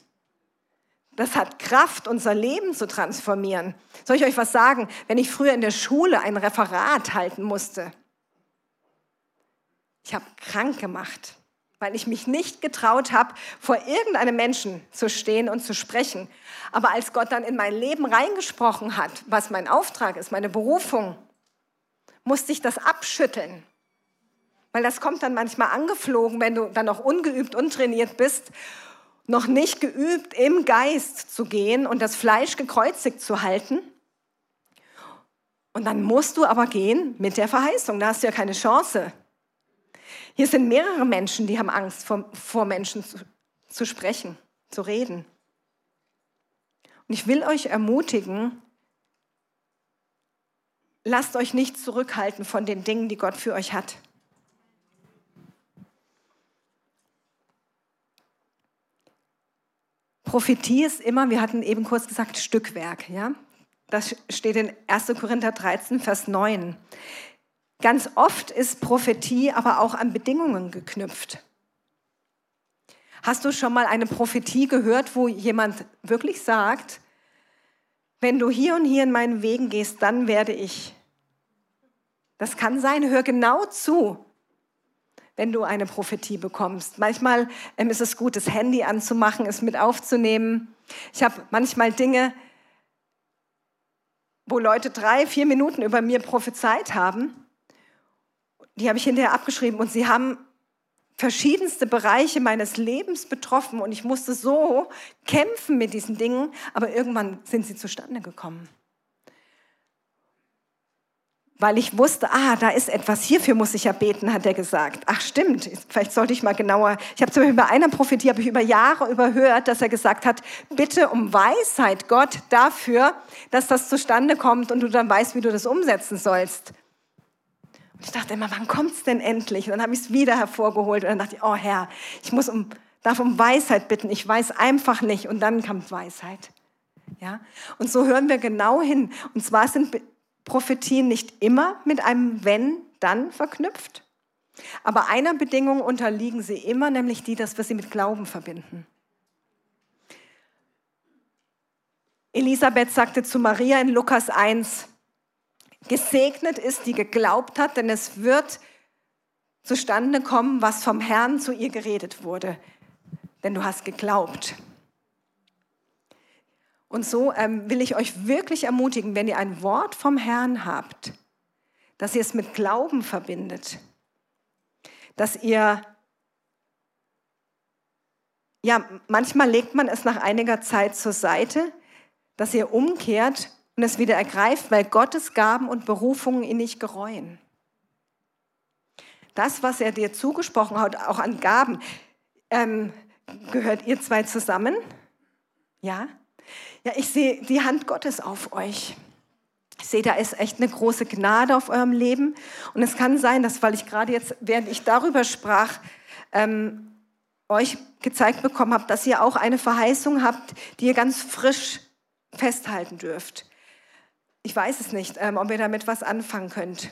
Das hat Kraft, unser Leben zu transformieren. Soll ich euch was sagen? Wenn ich früher in der Schule ein Referat halten musste, ich habe krank gemacht, weil ich mich nicht getraut habe, vor irgendeinem Menschen zu stehen und zu sprechen. Aber als Gott dann in mein Leben reingesprochen hat, was mein Auftrag ist, meine Berufung, musste ich das abschütteln. Weil das kommt dann manchmal angeflogen, wenn du dann noch ungeübt, untrainiert bist, noch nicht geübt, im Geist zu gehen und das Fleisch gekreuzigt zu halten. Und dann musst du aber gehen mit der Verheißung. Da hast du ja keine Chance. Hier sind mehrere Menschen, die haben Angst, vor, vor Menschen zu, zu sprechen, zu reden. Und ich will euch ermutigen, lasst euch nicht zurückhalten von den Dingen, die Gott für euch hat. Prophetie ist immer, wir hatten eben kurz gesagt, Stückwerk. Ja? Das steht in 1. Korinther 13, Vers 9. Ganz oft ist Prophetie aber auch an Bedingungen geknüpft. Hast du schon mal eine Prophetie gehört, wo jemand wirklich sagt, wenn du hier und hier in meinen Wegen gehst, dann werde ich das kann sein, hör genau zu, wenn du eine Prophetie bekommst. Manchmal ähm, ist es gut, das Handy anzumachen, es mit aufzunehmen. Ich habe manchmal Dinge, wo Leute drei, vier Minuten über mir prophezeit haben. Die habe ich hinterher abgeschrieben und sie haben verschiedenste Bereiche meines Lebens betroffen und ich musste so kämpfen mit diesen Dingen, aber irgendwann sind sie zustande gekommen weil ich wusste, ah, da ist etwas, hierfür muss ich ja beten, hat er gesagt. Ach stimmt, vielleicht sollte ich mal genauer. Ich habe zum Beispiel bei einer Prophetie, habe ich über Jahre überhört, dass er gesagt hat, bitte um Weisheit, Gott, dafür, dass das zustande kommt und du dann weißt, wie du das umsetzen sollst. Und ich dachte immer, wann kommt es denn endlich? Und dann habe ich es wieder hervorgeholt und dann dachte ich, oh Herr, ich muss um, darf um Weisheit bitten, ich weiß einfach nicht. Und dann kam Weisheit. Ja? Und so hören wir genau hin. Und zwar sind Prophetien nicht immer mit einem Wenn, dann verknüpft. Aber einer Bedingung unterliegen sie immer, nämlich die, dass wir sie mit Glauben verbinden. Elisabeth sagte zu Maria in Lukas 1, Gesegnet ist, die geglaubt hat, denn es wird zustande kommen, was vom Herrn zu ihr geredet wurde. Denn du hast geglaubt. Und so ähm, will ich euch wirklich ermutigen, wenn ihr ein Wort vom Herrn habt, dass ihr es mit Glauben verbindet, dass ihr, ja, manchmal legt man es nach einiger Zeit zur Seite, dass ihr umkehrt und es wieder ergreift, weil Gottes Gaben und Berufungen ihn nicht gereuen. Das, was er dir zugesprochen hat, auch an Gaben, ähm, gehört ihr zwei zusammen? Ja? Ja, ich sehe die Hand Gottes auf euch. Ich sehe, da ist echt eine große Gnade auf eurem Leben. Und es kann sein, dass, weil ich gerade jetzt, während ich darüber sprach, ähm, euch gezeigt bekommen habe, dass ihr auch eine Verheißung habt, die ihr ganz frisch festhalten dürft. Ich weiß es nicht, ähm, ob ihr damit was anfangen könnt.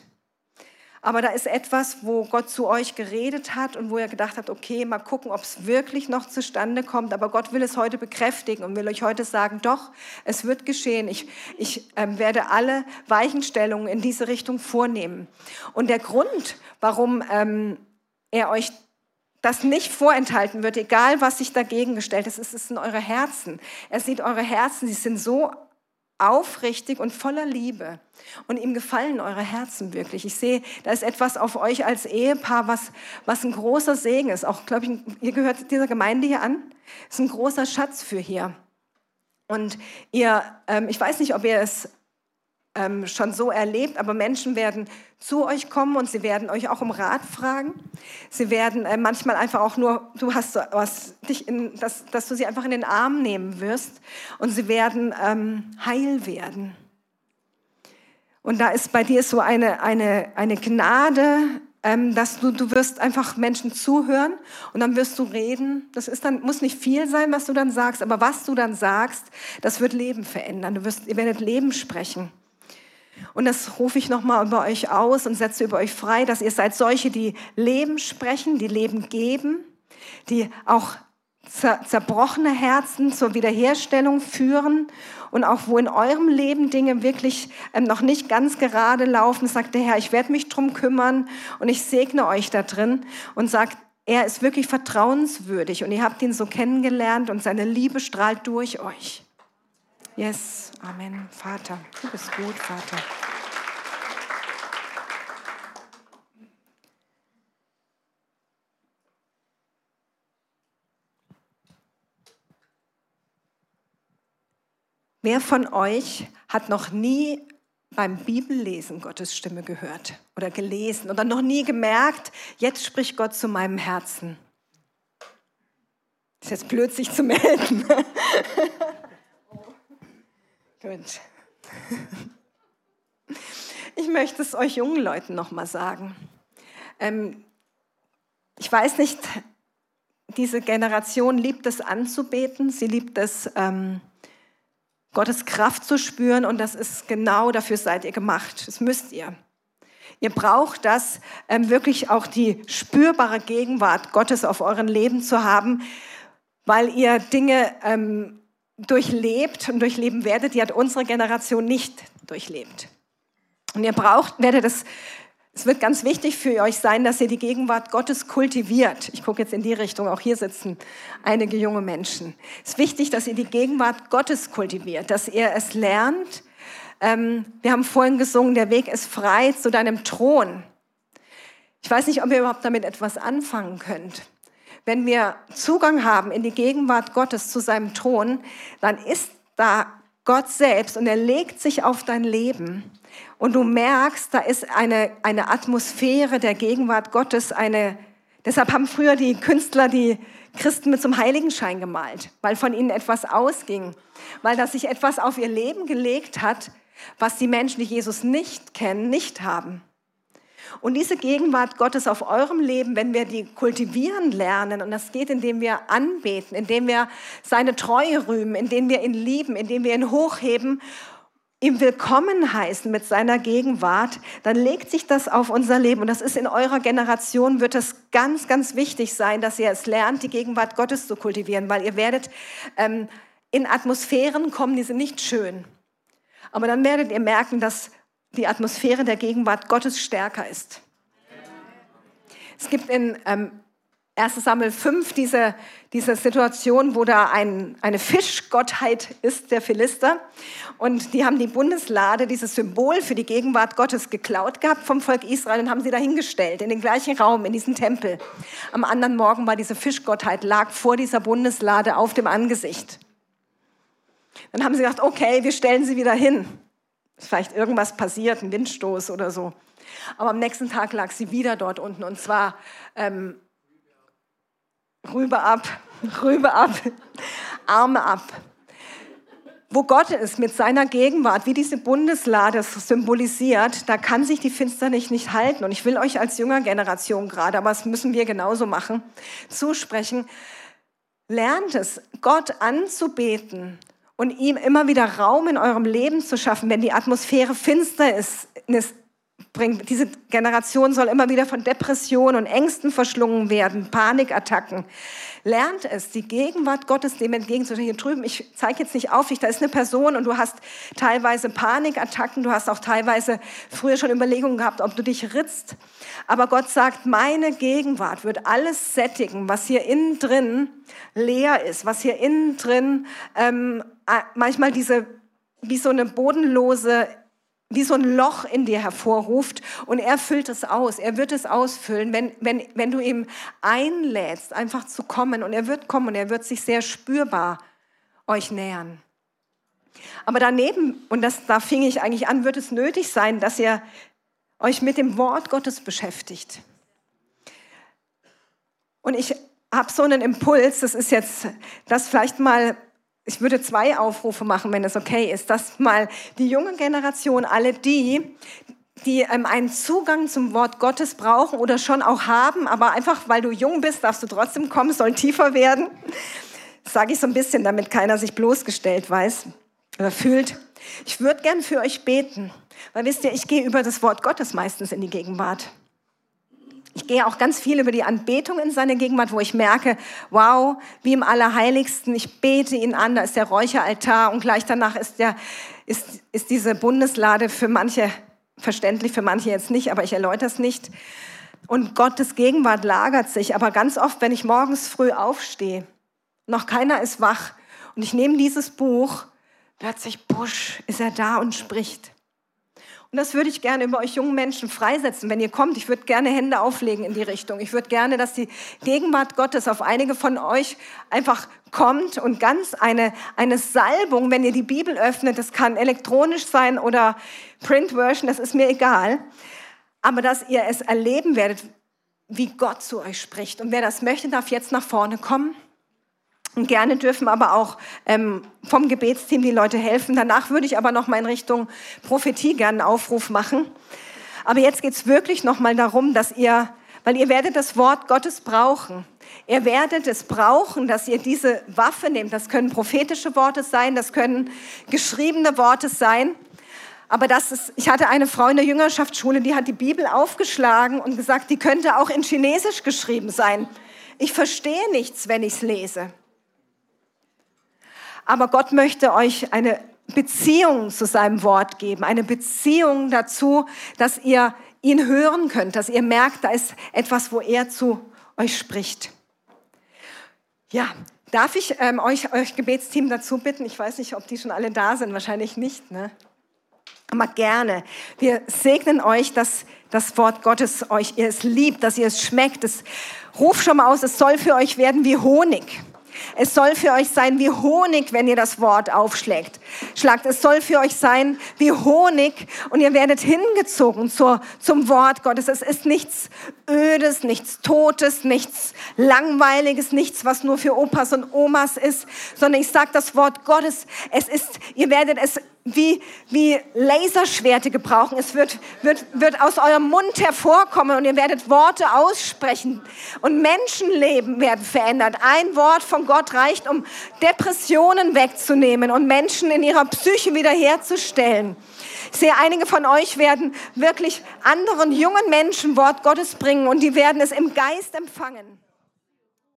Aber da ist etwas, wo Gott zu euch geredet hat und wo er gedacht hat, okay, mal gucken, ob es wirklich noch zustande kommt. Aber Gott will es heute bekräftigen und will euch heute sagen, doch, es wird geschehen. Ich, ich ähm, werde alle Weichenstellungen in diese Richtung vornehmen. Und der Grund, warum ähm, er euch das nicht vorenthalten wird, egal was sich dagegen gestellt ist, ist es in eure Herzen. Er sieht eure Herzen, sie sind so aufrichtig und voller Liebe. Und ihm gefallen eure Herzen wirklich. Ich sehe, da ist etwas auf euch als Ehepaar, was, was ein großer Segen ist. Auch, glaube ich, ihr gehört dieser Gemeinde hier an. Ist ein großer Schatz für hier. Und ihr, ähm, ich weiß nicht, ob ihr es ähm, schon so erlebt, aber Menschen werden zu euch kommen und sie werden euch auch um Rat fragen. Sie werden äh, manchmal einfach auch nur, du hast was, dich in, dass, dass du sie einfach in den Arm nehmen wirst und sie werden ähm, heil werden. Und da ist bei dir so eine, eine, eine Gnade, ähm, dass du, du wirst einfach Menschen zuhören und dann wirst du reden. Das ist dann, muss nicht viel sein, was du dann sagst, aber was du dann sagst, das wird Leben verändern. Du wirst, ihr werdet Leben sprechen. Und das rufe ich nochmal über euch aus und setze über euch frei, dass ihr seid solche, die Leben sprechen, die Leben geben, die auch zerbrochene Herzen zur Wiederherstellung führen und auch wo in eurem Leben Dinge wirklich ähm, noch nicht ganz gerade laufen, sagt der Herr, ich werde mich drum kümmern und ich segne euch da drin und sagt, er ist wirklich vertrauenswürdig und ihr habt ihn so kennengelernt und seine Liebe strahlt durch euch. Yes, Amen. Vater, du bist gut, Vater. Wer von euch hat noch nie beim Bibellesen Gottes Stimme gehört oder gelesen oder noch nie gemerkt, jetzt spricht Gott zu meinem Herzen? Ist jetzt blöd, sich zu melden. Gut. Ich möchte es euch jungen Leuten noch mal sagen. Ähm, ich weiß nicht, diese Generation liebt es anzubeten, sie liebt es, ähm, Gottes Kraft zu spüren und das ist genau dafür seid ihr gemacht. Das müsst ihr. Ihr braucht das, ähm, wirklich auch die spürbare Gegenwart Gottes auf euren Leben zu haben, weil ihr Dinge ähm, durchlebt und durchleben werdet, die hat unsere Generation nicht durchlebt. Und ihr braucht, werdet das, es wird ganz wichtig für euch sein, dass ihr die Gegenwart Gottes kultiviert. Ich gucke jetzt in die Richtung, auch hier sitzen einige junge Menschen. Es ist wichtig, dass ihr die Gegenwart Gottes kultiviert, dass ihr es lernt. Ähm, wir haben vorhin gesungen, der Weg ist frei zu deinem Thron. Ich weiß nicht, ob ihr überhaupt damit etwas anfangen könnt. Wenn wir Zugang haben in die Gegenwart Gottes zu seinem Thron, dann ist da Gott selbst und er legt sich auf dein Leben. Und du merkst, da ist eine, eine Atmosphäre der Gegenwart Gottes, eine, deshalb haben früher die Künstler die Christen mit zum Heiligenschein gemalt, weil von ihnen etwas ausging, weil da sich etwas auf ihr Leben gelegt hat, was die Menschen, die Jesus nicht kennen, nicht haben. Und diese Gegenwart Gottes auf eurem Leben, wenn wir die kultivieren lernen, und das geht, indem wir anbeten, indem wir seine Treue rühmen, indem wir ihn lieben, indem wir ihn hochheben, ihm willkommen heißen mit seiner Gegenwart, dann legt sich das auf unser Leben. Und das ist in eurer Generation, wird es ganz, ganz wichtig sein, dass ihr es lernt, die Gegenwart Gottes zu kultivieren, weil ihr werdet ähm, in Atmosphären kommen, die sind nicht schön. Aber dann werdet ihr merken, dass die Atmosphäre der Gegenwart Gottes stärker ist. Es gibt in ähm, 1 Samuel 5 diese, diese Situation, wo da ein, eine Fischgottheit ist, der Philister. Und die haben die Bundeslade, dieses Symbol für die Gegenwart Gottes, geklaut gehabt vom Volk Israel und haben sie dahingestellt, in den gleichen Raum, in diesen Tempel. Am anderen Morgen war diese Fischgottheit, lag vor dieser Bundeslade auf dem Angesicht. Dann haben sie gesagt, okay, wir stellen sie wieder hin. Ist vielleicht irgendwas passiert, ein Windstoß oder so. Aber am nächsten Tag lag sie wieder dort unten und zwar ähm, Rübe ab, Rübe ab, Arme ab. Wo Gott ist mit seiner Gegenwart, wie diese Bundeslade symbolisiert, da kann sich die Finsternis nicht halten. Und ich will euch als junger Generation gerade, aber das müssen wir genauso machen, zusprechen. Lernt es, Gott anzubeten und ihm immer wieder Raum in eurem Leben zu schaffen, wenn die Atmosphäre finster ist, bringt. Diese Generation soll immer wieder von Depressionen und Ängsten verschlungen werden, Panikattacken. Lernt es, die Gegenwart Gottes dem entgegenzustehen. Hier drüben, ich zeige jetzt nicht auf dich, da ist eine Person und du hast teilweise Panikattacken, du hast auch teilweise früher schon Überlegungen gehabt, ob du dich ritzt. Aber Gott sagt, meine Gegenwart wird alles sättigen, was hier innen drin leer ist, was hier innen drin ähm, manchmal diese wie so eine bodenlose wie so ein Loch in dir hervorruft und er füllt es aus. Er wird es ausfüllen, wenn, wenn, wenn du ihm einlädst, einfach zu kommen. Und er wird kommen und er wird sich sehr spürbar euch nähern. Aber daneben, und das, da fing ich eigentlich an, wird es nötig sein, dass ihr euch mit dem Wort Gottes beschäftigt. Und ich habe so einen Impuls, das ist jetzt, das vielleicht mal ich würde zwei Aufrufe machen, wenn es okay ist, dass mal die junge Generation, alle die, die ähm, einen Zugang zum Wort Gottes brauchen oder schon auch haben, aber einfach weil du jung bist, darfst du trotzdem kommen, soll tiefer werden. Sage ich so ein bisschen, damit keiner sich bloßgestellt weiß oder fühlt. Ich würde gern für euch beten, weil wisst ihr, ich gehe über das Wort Gottes meistens in die Gegenwart. Ich gehe auch ganz viel über die Anbetung in seine Gegenwart, wo ich merke, wow, wie im Allerheiligsten, ich bete ihn an, da ist der Räucheraltar und gleich danach ist, der, ist, ist diese Bundeslade für manche verständlich, für manche jetzt nicht, aber ich erläutere es nicht. Und Gottes Gegenwart lagert sich, aber ganz oft, wenn ich morgens früh aufstehe, noch keiner ist wach und ich nehme dieses Buch, plötzlich, busch, ist er da und spricht. Und das würde ich gerne über euch jungen Menschen freisetzen, wenn ihr kommt. Ich würde gerne Hände auflegen in die Richtung. Ich würde gerne, dass die Gegenwart Gottes auf einige von euch einfach kommt und ganz eine, eine Salbung, wenn ihr die Bibel öffnet, das kann elektronisch sein oder Print-Version, das ist mir egal. Aber dass ihr es erleben werdet, wie Gott zu euch spricht. Und wer das möchte, darf jetzt nach vorne kommen. Und gerne dürfen aber auch ähm, vom Gebetsteam die Leute helfen. Danach würde ich aber noch mal in Richtung Prophetie gerne einen Aufruf machen. Aber jetzt geht's wirklich noch mal darum, dass ihr, weil ihr werdet das Wort Gottes brauchen. Ihr werdet es brauchen, dass ihr diese Waffe nehmt. Das können prophetische Worte sein, das können geschriebene Worte sein. Aber das ist, ich hatte eine Frau in der Jüngerschaftsschule, die hat die Bibel aufgeschlagen und gesagt, die könnte auch in Chinesisch geschrieben sein. Ich verstehe nichts, wenn ich es lese. Aber Gott möchte euch eine Beziehung zu seinem Wort geben, eine Beziehung dazu, dass ihr ihn hören könnt, dass ihr merkt, da ist etwas, wo er zu euch spricht. Ja, darf ich ähm, euch, euch Gebetsteam dazu bitten? Ich weiß nicht, ob die schon alle da sind, wahrscheinlich nicht. Ne? Aber gerne. Wir segnen euch, dass das Wort Gottes euch, ihr es liebt, dass ihr es schmeckt. Es, ruf schon mal aus, es soll für euch werden wie Honig. Es soll für euch sein wie Honig, wenn ihr das Wort aufschlägt. Schlagt. Es soll für euch sein wie Honig und ihr werdet hingezogen zur, zum Wort Gottes. Es ist nichts Ödes, nichts Totes, nichts Langweiliges, nichts, was nur für Opas und Omas ist, sondern ich sage das Wort Gottes. Es ist, ihr werdet es wie, wie Laserschwerte gebrauchen. Es wird, wird, wird aus eurem Mund hervorkommen und ihr werdet Worte aussprechen und Menschenleben werden verändert. Ein Wort von Gott reicht, um Depressionen wegzunehmen und Menschen in ihrer Psyche wiederherzustellen. Ich sehe, einige von euch werden wirklich anderen jungen Menschen Wort Gottes bringen und die werden es im Geist empfangen.